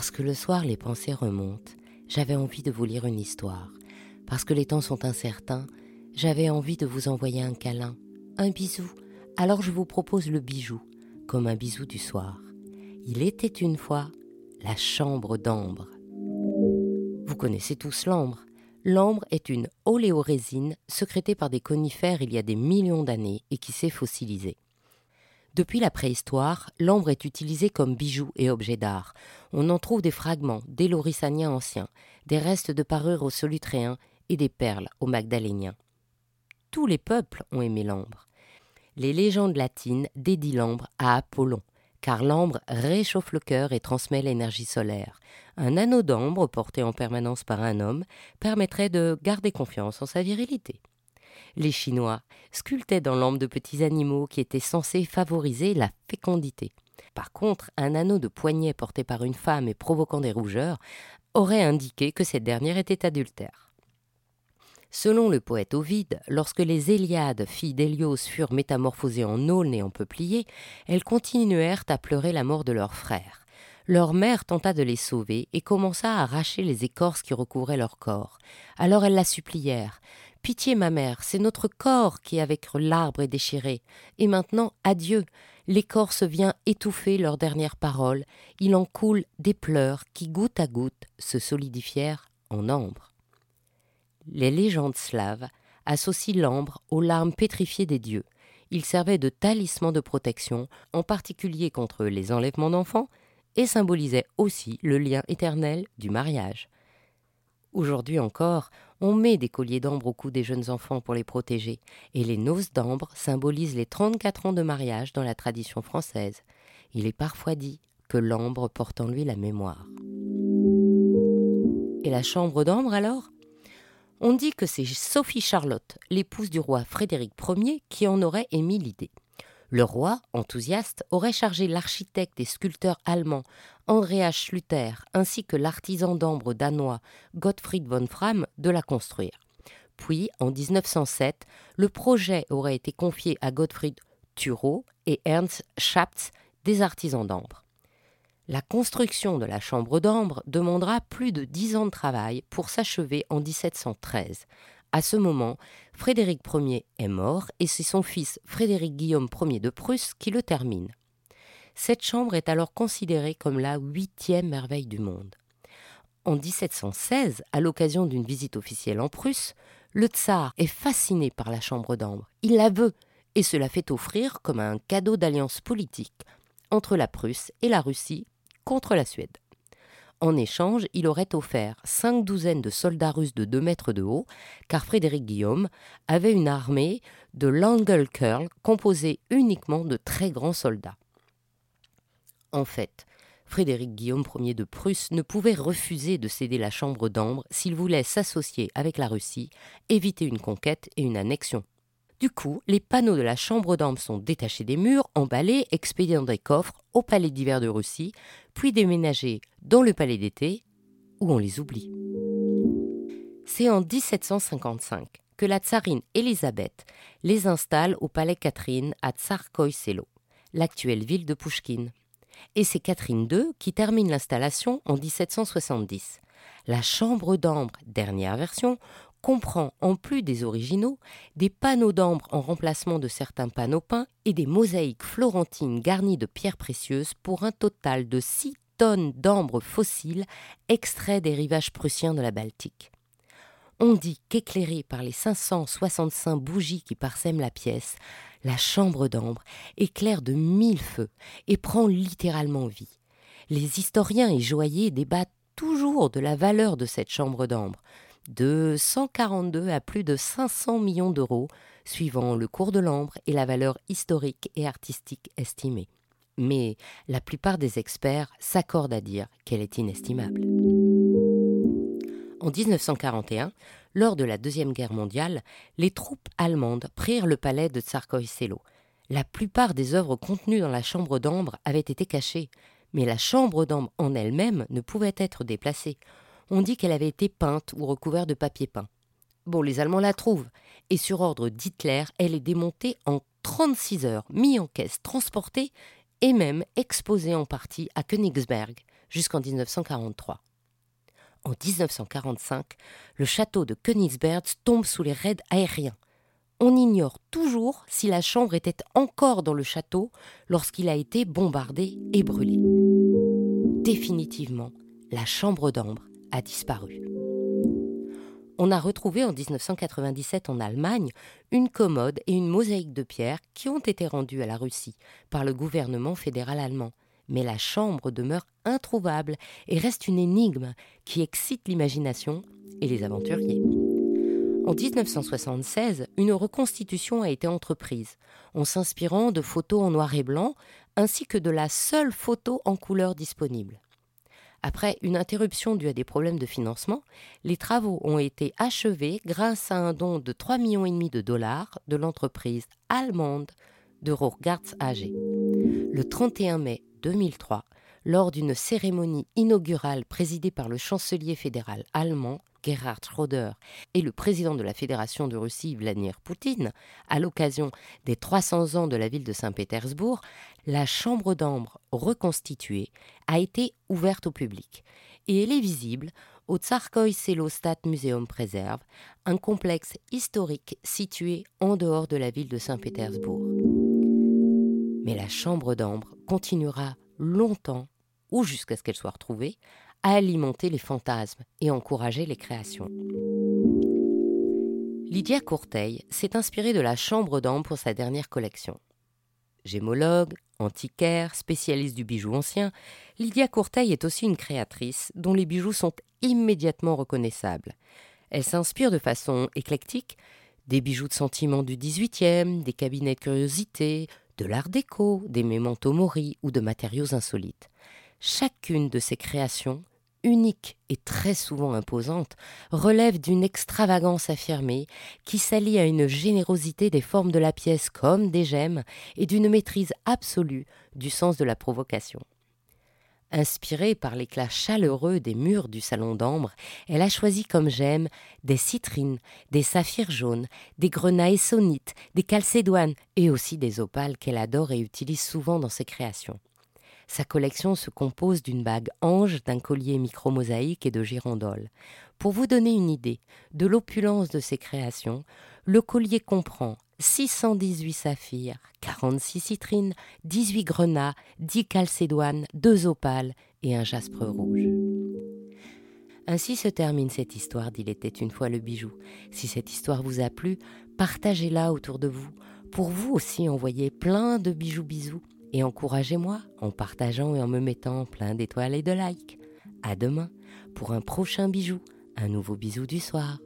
Parce que le soir les pensées remontent, j'avais envie de vous lire une histoire. Parce que les temps sont incertains, j'avais envie de vous envoyer un câlin, un bisou. Alors je vous propose le bijou, comme un bisou du soir. Il était une fois la chambre d'ambre. Vous connaissez tous l'ambre. L'ambre est une oléorésine sécrétée par des conifères il y a des millions d'années et qui s'est fossilisée. Depuis la préhistoire, l'ambre est utilisée comme bijou et objet d'art. On en trouve des fragments des lorissaniens anciens, des restes de parures aux solutréens et des perles aux magdaléniens. Tous les peuples ont aimé l'ambre. Les légendes latines dédient l'ambre à Apollon, car l'ambre réchauffe le cœur et transmet l'énergie solaire. Un anneau d'ambre porté en permanence par un homme permettrait de garder confiance en sa virilité. Les Chinois sculptaient dans l'ambre de petits animaux qui étaient censés favoriser la fécondité. Par contre, un anneau de poignet porté par une femme et provoquant des rougeurs aurait indiqué que cette dernière était adultère. Selon le poète Ovide, lorsque les Éliades, filles d'Hélios, furent métamorphosées en aulnes et en peupliers, elles continuèrent à pleurer la mort de leur frère. Leur mère tenta de les sauver et commença à arracher les écorces qui recouvraient leur corps. Alors elles la supplièrent. Pitié, ma mère, c'est notre corps qui avec l'arbre est déchiré. Et maintenant, adieu. L'écorce vient étouffer leurs dernières paroles. Il en coule des pleurs qui, goutte à goutte, se solidifièrent en ambre. Les légendes slaves associent l'ambre aux larmes pétrifiées des dieux. Il servait de talisman de protection, en particulier contre les enlèvements d'enfants, et symbolisait aussi le lien éternel du mariage. Aujourd'hui encore, on met des colliers d'ambre au cou des jeunes enfants pour les protéger, et les noces d'ambre symbolisent les 34 ans de mariage dans la tradition française. Il est parfois dit que l'ambre porte en lui la mémoire. Et la chambre d'ambre alors? On dit que c'est Sophie Charlotte, l'épouse du roi Frédéric Ier, qui en aurait émis l'idée. Le roi, enthousiaste, aurait chargé l'architecte et sculpteur allemand Andreas Schlüter ainsi que l'artisan d'ambre danois Gottfried von Fram de la construire. Puis, en 1907, le projet aurait été confié à Gottfried Thurow et Ernst Schatz, des artisans d'ambre. La construction de la chambre d'ambre demandera plus de dix ans de travail pour s'achever en 1713, à ce moment, Frédéric Ier est mort et c'est son fils Frédéric Guillaume Ier de Prusse qui le termine. Cette chambre est alors considérée comme la huitième merveille du monde. En 1716, à l'occasion d'une visite officielle en Prusse, le tsar est fasciné par la chambre d'ambre. Il la veut et se la fait offrir comme un cadeau d'alliance politique entre la Prusse et la Russie contre la Suède. En échange, il aurait offert cinq douzaines de soldats russes de deux mètres de haut, car Frédéric Guillaume avait une armée de Langelkurl composée uniquement de très grands soldats. En fait, Frédéric Guillaume Ier de Prusse ne pouvait refuser de céder la Chambre d'Ambre s'il voulait s'associer avec la Russie, éviter une conquête et une annexion. Du coup, les panneaux de la chambre d'ambre sont détachés des murs, emballés, expédiés dans des coffres au palais d'hiver de Russie, puis déménagés dans le palais d'été, où on les oublie. C'est en 1755 que la tsarine Élisabeth les installe au palais Catherine à Tsarkoï l'actuelle ville de Pouchkine. Et c'est Catherine II qui termine l'installation en 1770. La chambre d'ambre, dernière version, comprend, en plus des originaux, des panneaux d'ambre en remplacement de certains panneaux peints et des mosaïques florentines garnies de pierres précieuses pour un total de 6 tonnes d'ambre fossile extraits des rivages prussiens de la Baltique. On dit qu'éclairée par les 565 bougies qui parsèment la pièce, la chambre d'ambre éclaire de mille feux et prend littéralement vie. Les historiens et joailliers débattent toujours de la valeur de cette chambre d'ambre, de 142 à plus de 500 millions d'euros, suivant le cours de l'ambre et la valeur historique et artistique estimée. Mais la plupart des experts s'accordent à dire qu'elle est inestimable. En 1941, lors de la Deuxième Guerre mondiale, les troupes allemandes prirent le palais de Tsarkoï. La plupart des œuvres contenues dans la chambre d'ambre avaient été cachées, mais la chambre d'ambre en elle-même ne pouvait être déplacée on dit qu'elle avait été peinte ou recouverte de papier peint. Bon, les Allemands la trouvent, et sur ordre d'Hitler, elle est démontée en 36 heures, mise en caisse, transportée et même exposée en partie à Königsberg, jusqu'en 1943. En 1945, le château de Königsberg tombe sous les raids aériens. On ignore toujours si la chambre était encore dans le château lorsqu'il a été bombardé et brûlé. Définitivement, la chambre d'ambre a disparu. On a retrouvé en 1997 en Allemagne une commode et une mosaïque de pierre qui ont été rendues à la Russie par le gouvernement fédéral allemand. Mais la chambre demeure introuvable et reste une énigme qui excite l'imagination et les aventuriers. En 1976, une reconstitution a été entreprise, en s'inspirant de photos en noir et blanc, ainsi que de la seule photo en couleur disponible. Après une interruption due à des problèmes de financement, les travaux ont été achevés grâce à un don de 3,5 millions de dollars de l'entreprise allemande de Rohrgarts AG. Le 31 mai 2003, lors d'une cérémonie inaugurale présidée par le chancelier fédéral allemand Gerhard Schröder et le président de la Fédération de Russie Vladimir Poutine, à l'occasion des 300 ans de la ville de Saint-Pétersbourg, la chambre d'ambre reconstituée a été ouverte au public et elle est visible au Tsarkoï Selostat Museum Préserve, un complexe historique situé en dehors de la ville de Saint-Pétersbourg. Mais la chambre d'ambre continuera longtemps, ou jusqu'à ce qu'elle soit retrouvée, à alimenter les fantasmes et encourager les créations. Lydia Courteil s'est inspirée de la chambre d'ambre pour sa dernière collection. Gémologue, antiquaire, spécialiste du bijou ancien, Lydia Courteil est aussi une créatrice dont les bijoux sont immédiatement reconnaissables. Elle s'inspire de façon éclectique des bijoux de sentiment du XVIIIe, des cabinets de curiosité, de l'art déco, des mémentos mori ou de matériaux insolites. Chacune de ces créations unique et très souvent imposante, relève d'une extravagance affirmée qui s'allie à une générosité des formes de la pièce comme des gemmes et d'une maîtrise absolue du sens de la provocation. Inspirée par l'éclat chaleureux des murs du salon d'ambre, elle a choisi comme gemmes des citrines, des saphirs jaunes, des grenailles sonites, des calcédoines et aussi des opales qu'elle adore et utilise souvent dans ses créations. Sa collection se compose d'une bague ange, d'un collier micro-mosaïque et de girandoles. Pour vous donner une idée de l'opulence de ses créations, le collier comprend 618 saphirs, 46 citrines, 18 grenats, 10 calcédoines, 2 opales et un jaspe rouge. Ainsi se termine cette histoire d'Il était une fois le bijou. Si cette histoire vous a plu, partagez-la autour de vous. Pour vous aussi envoyez plein de bijoux bisous et encouragez-moi en partageant et en me mettant plein d'étoiles et de likes. À demain pour un prochain bijou, un nouveau bisou du soir.